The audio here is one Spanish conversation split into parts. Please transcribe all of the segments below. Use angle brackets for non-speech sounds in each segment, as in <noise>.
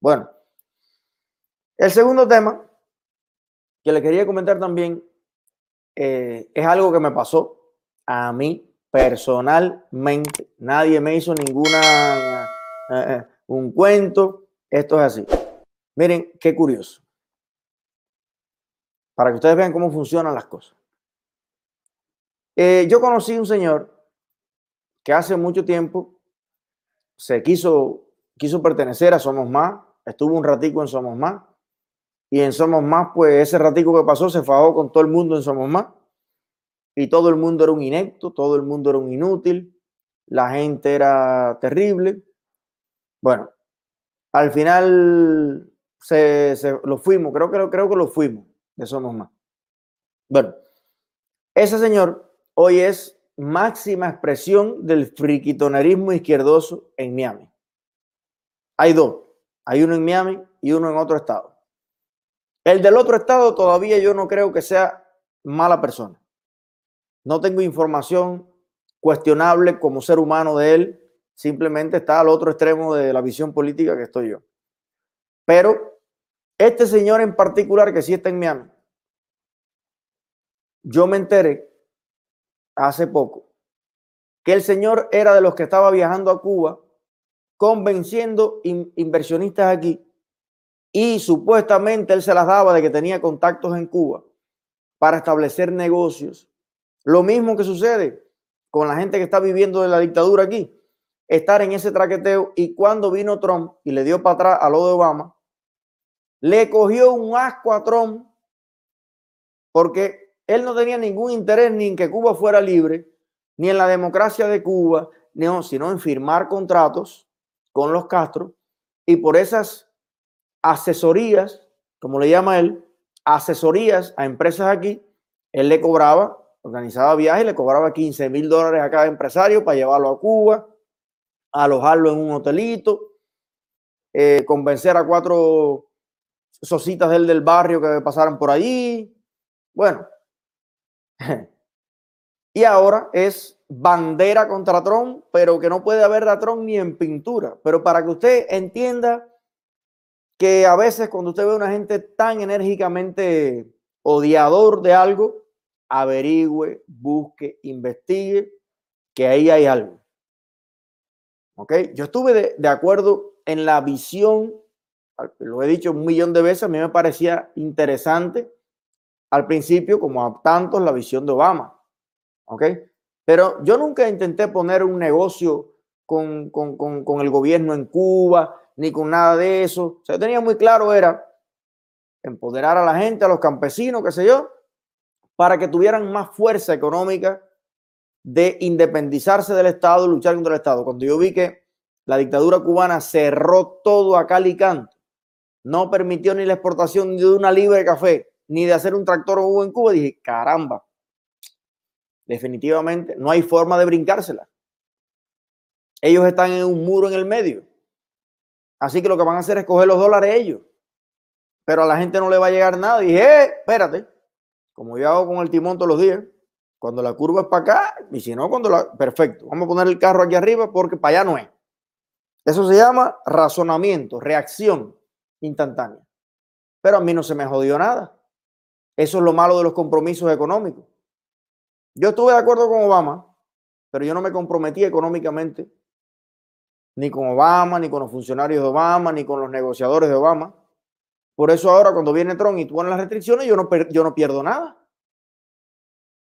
Bueno, el segundo tema que le quería comentar también eh, es algo que me pasó a mí personalmente. Nadie me hizo ninguna, eh, eh, un cuento. Esto es así. Miren, qué curioso. Para que ustedes vean cómo funcionan las cosas. yo conocí un señor que hace mucho tiempo se quiso, quiso pertenecer a Somos Más, estuvo un ratico en Somos Más, y en Somos Más, pues ese ratico que pasó se fajó con todo el mundo en Somos Más, y todo el mundo era un inecto, todo el mundo era un inútil, la gente era terrible. Bueno, al final se, lo fuimos, creo que, creo que lo fuimos de Somos Más. Bueno, ese señor hoy es máxima expresión del friquitonerismo izquierdoso en Miami. Hay dos, hay uno en Miami y uno en otro estado. El del otro estado todavía yo no creo que sea mala persona. No tengo información cuestionable como ser humano de él. Simplemente está al otro extremo de la visión política que estoy yo. Pero este señor en particular que sí está en Miami, yo me enteré hace poco que el señor era de los que estaba viajando a Cuba convenciendo inversionistas aquí. Y supuestamente él se las daba de que tenía contactos en Cuba para establecer negocios. Lo mismo que sucede con la gente que está viviendo de la dictadura aquí, estar en ese traqueteo y cuando vino Trump y le dio para atrás a lo de Obama, le cogió un asco a Trump porque él no tenía ningún interés ni en que Cuba fuera libre, ni en la democracia de Cuba, sino en firmar contratos con los Castro y por esas asesorías, como le llama él, asesorías a empresas aquí, él le cobraba, organizaba viajes, le cobraba 15 mil dólares a cada empresario para llevarlo a Cuba, alojarlo en un hotelito, eh, convencer a cuatro socitas del del barrio que pasaran por allí. Bueno, <laughs> y ahora es bandera contra Trump, pero que no puede haber a Trump ni en pintura. Pero para que usted entienda que a veces cuando usted ve a una gente tan enérgicamente odiador de algo, averigüe, busque, investigue, que ahí hay algo. ¿Ok? Yo estuve de, acuerdo en la visión, lo he dicho un millón de veces, a mí me parecía interesante al principio, como a tantos, la visión de Obama. ¿Ok? Pero yo nunca intenté poner un negocio con, con, con, con el gobierno en Cuba, ni con nada de eso. O sea, tenía muy claro era empoderar a la gente, a los campesinos, qué sé yo, para que tuvieran más fuerza económica de independizarse del Estado, luchar contra el Estado. Cuando yo vi que la dictadura cubana cerró todo a cal y canto, no permitió ni la exportación de una libra de café, ni de hacer un tractor o en Cuba, dije, caramba, definitivamente no hay forma de brincársela. Ellos están en un muro en el medio. Así que lo que van a hacer es coger los dólares ellos. Pero a la gente no le va a llegar nada. Y dije, eh, espérate, como yo hago con el timón todos los días, cuando la curva es para acá, y si no, cuando la... Perfecto, vamos a poner el carro aquí arriba porque para allá no es. Eso se llama razonamiento, reacción instantánea. Pero a mí no se me jodió nada. Eso es lo malo de los compromisos económicos. Yo estuve de acuerdo con Obama, pero yo no me comprometí económicamente ni con Obama, ni con los funcionarios de Obama, ni con los negociadores de Obama. Por eso ahora cuando viene Trump y tú pones las restricciones, yo no, yo no pierdo nada.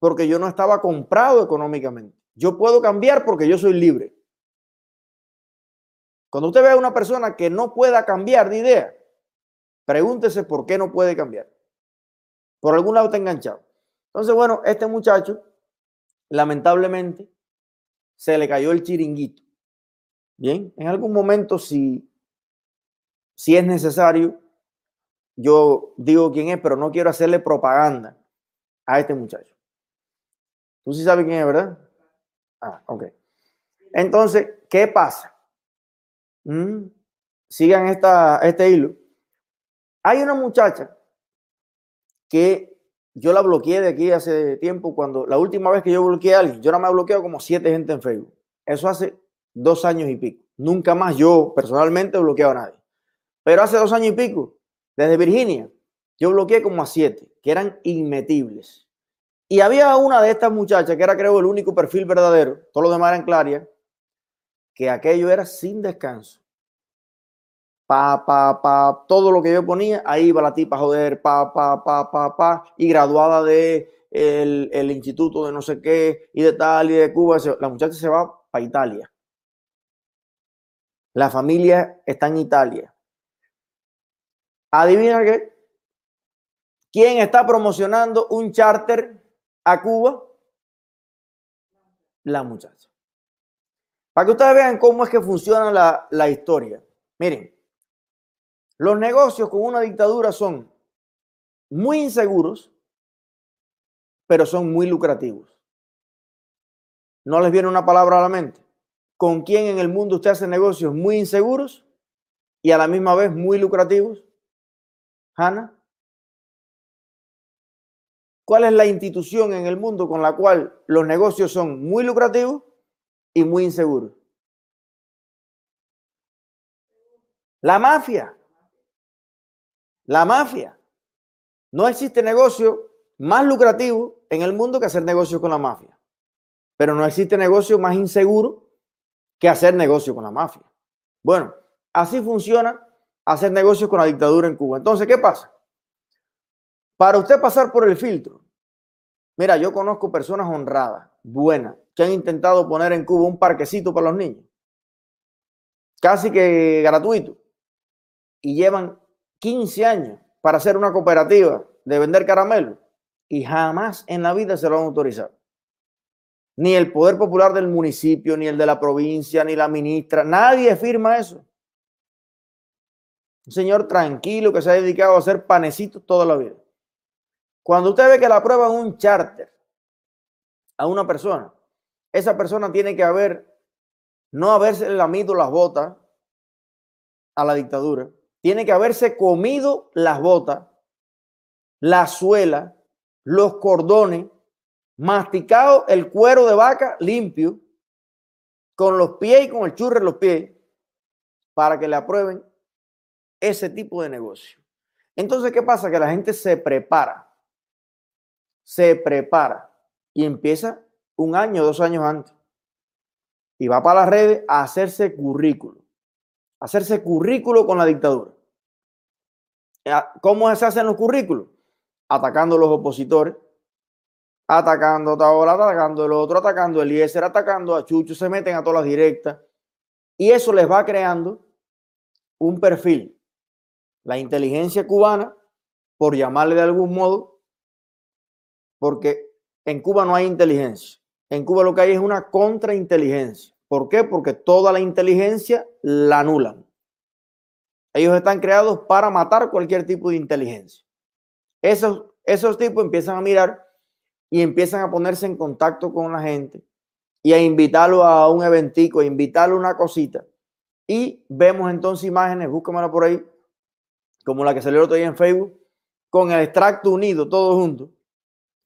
Porque yo no estaba comprado económicamente. Yo puedo cambiar porque yo soy libre. Cuando usted ve a una persona que no pueda cambiar de idea, pregúntese por qué no puede cambiar. Por algún lado está enganchado. Entonces, bueno, este muchacho, lamentablemente, se le cayó el chiringuito. Bien, en algún momento, si, si es necesario, yo digo quién es, pero no quiero hacerle propaganda a este muchacho. Tú sí sabes quién es, ¿verdad? Ah, ok. Entonces, ¿qué pasa? Mm, sigan esta, este hilo. Hay una muchacha que yo la bloqueé de aquí hace tiempo, cuando la última vez que yo bloqueé a alguien, yo no me he bloqueado como siete gente en Facebook. Eso hace dos años y pico. Nunca más yo personalmente he bloqueado a nadie. Pero hace dos años y pico, desde Virginia, yo bloqueé como a siete, que eran inmetibles. Y había una de estas muchachas, que era creo el único perfil verdadero, todos los demás eran clarias, que aquello era sin descanso. Pa, todo lo que yo ponía, ahí iba la tipa joder, pa, pa, pa, pa, y graduada de el, instituto de no sé qué, y de tal, y de Cuba, la muchacha se va para Italia. La familia está en Italia. Adivina qué. ¿Quién está promocionando un charter a Cuba? La muchacha. Para que ustedes vean cómo es que funciona la historia. Miren, los negocios con una dictadura son muy inseguros, pero son muy lucrativos. ¿No les viene una palabra a la mente? ¿Con quién en el mundo usted hace negocios muy inseguros y a la misma vez muy lucrativos? Hanna. ¿Cuál es la institución en el mundo con la cual los negocios son muy lucrativos y muy inseguros? La mafia. La mafia. No existe negocio más lucrativo en el mundo que hacer negocio con la mafia. Pero no existe negocio más inseguro que hacer negocio con la mafia. Bueno, así funciona hacer negocios con la dictadura en Cuba. Entonces, ¿qué pasa? Para usted pasar por el filtro, mira, yo conozco personas honradas, buenas, que han intentado poner en Cuba un parquecito para los niños, casi que gratuito, y llevan 15 años para hacer una cooperativa de vender caramelos y jamás en la vida se lo han autorizado. Ni el poder popular del municipio, ni el de la provincia, ni la ministra, nadie firma eso. Un señor tranquilo que se ha dedicado a hacer panecitos toda la vida. Cuando usted ve que la prueba en un charter a una persona, esa persona tiene que haber, no haberse lamido las botas a la dictadura, tiene que haberse comido las botas, la suela, los cordones, masticado el cuero de vaca limpio, con los pies y con el churre en los pies, para que le aprueben ese tipo de negocio. Entonces, ¿qué pasa? Que la gente se prepara se prepara y empieza un año, dos años antes. Y va para las redes a hacerse currículo. hacerse currículo con la dictadura. ¿Cómo se hacen los currículos? Atacando a los opositores, atacando a Taola, atacando el otro, atacando a Eliezer, atacando a Chucho, se meten a todas las directas. Y eso les va creando un perfil. La inteligencia cubana, por llamarle de algún modo, porque en Cuba no hay inteligencia. En Cuba lo que hay es una contrainteligencia. ¿Por qué? Porque toda la inteligencia la anulan. Ellos están creados para matar cualquier tipo de inteligencia. Esos, esos tipos empiezan a mirar y empiezan a ponerse en contacto con la gente y a invitarlo a un eventico, a invitarlo a una cosita. Y vemos entonces imágenes, búscamela por ahí, como la que salió el otro día en Facebook, con el extracto unido, todos juntos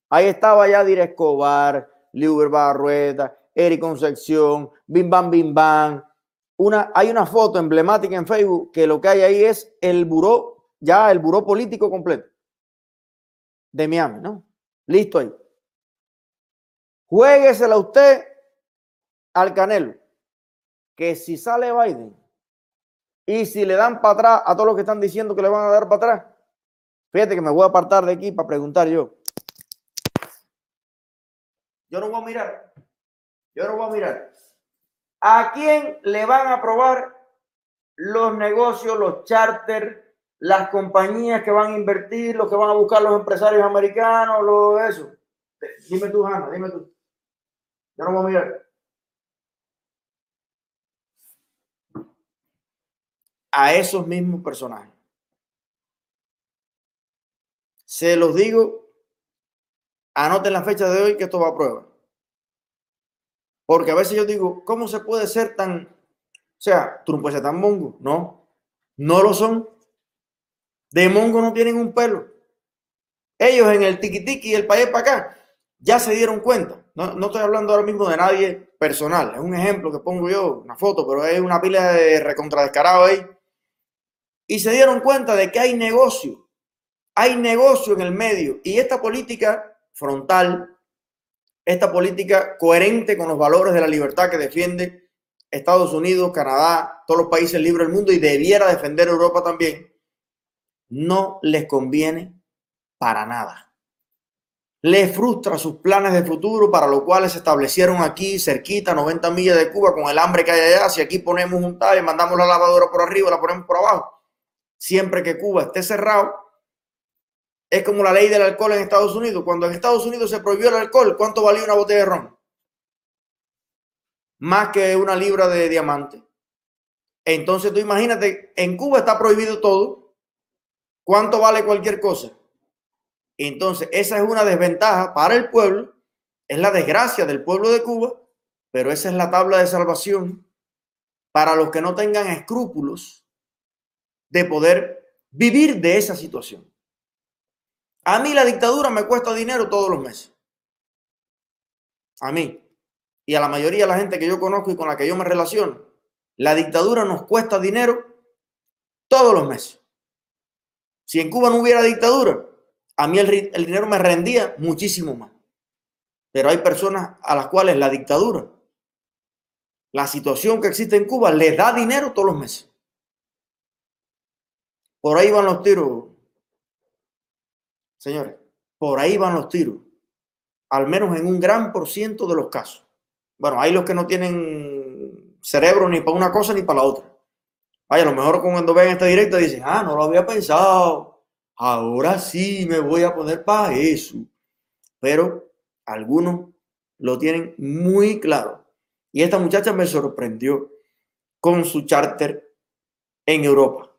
Ahí estaba ya Dire Escobar, Liuber Barrueta, Eric Concepción, Bim Bam Bim Bam. Una, hay una foto emblemática en Facebook que lo que hay ahí es el buró, ya el buró político completo de Miami, ¿no? Listo ahí. Juéguesela usted al Canelo, que si sale Biden y si le dan para atrás a todos los que están diciendo que le van a dar para atrás, fíjate que me voy a apartar de aquí para preguntar yo. Yo no voy a mirar. Yo no voy a mirar. ¿A quién le van a aprobar los negocios, los charters, las compañías que van a invertir, los que van a buscar los empresarios americanos, lo eso? Dime tú, Hanna, dime tú. Yo no voy a mirar. A esos mismos personajes. Se los digo Anoten la fecha de hoy que esto va a prueba. Porque a veces yo digo, ¿cómo se puede ser tan... O sea, puedes ser tan mongo. No, no lo son. De mongo no tienen un pelo. Ellos en el tiki y el país para acá ya se dieron cuenta. No, no estoy hablando ahora mismo de nadie personal. Es un ejemplo que pongo yo, una foto, pero es una pila de recontradescarado ahí. y se dieron cuenta de que hay negocio, hay negocio en el medio y esta política frontal, esta política coherente con los valores de la libertad que defiende Estados Unidos, Canadá, todos los países libres del mundo y debiera defender Europa también, no les conviene para nada le frustra sus planes de futuro para los cuales se establecieron aquí cerquita, 90 millas de Cuba, con el hambre que hay allá. Si aquí ponemos un tal y mandamos la lavadora por arriba, la ponemos por abajo. Siempre que Cuba esté cerrado, es como la ley del alcohol en Estados Unidos. Cuando en Estados Unidos se prohibió el alcohol, ¿cuánto valía una botella de ron? Más que una libra de diamante. Entonces tú imagínate, en Cuba está prohibido todo. ¿Cuánto vale cualquier cosa? Entonces, esa es una desventaja para el pueblo, es la desgracia del pueblo de Cuba, pero esa es la tabla de salvación para los que no tengan escrúpulos de poder vivir de esa situación. A mí la dictadura me cuesta dinero todos los meses. A mí y a la mayoría de la gente que yo conozco y con la que yo me relaciono, la dictadura nos cuesta dinero todos los meses. Si en Cuba no hubiera dictadura, a mí el, dinero me rendía muchísimo más. Pero hay personas a las cuales la dictadura, la situación que existe en Cuba, les da dinero todos los meses. Por ahí van los tiros, señores, por ahí van los tiros, al menos en un gran por ciento de los casos. Bueno, hay los que no tienen cerebro ni para una cosa ni para la otra. Vaya, a lo mejor cuando ven este directo dicen, ah, no lo había pensado ahora sí me voy a poner para eso. Pero algunos lo tienen muy claro. Y esta muchacha me sorprendió con su charter en Europa.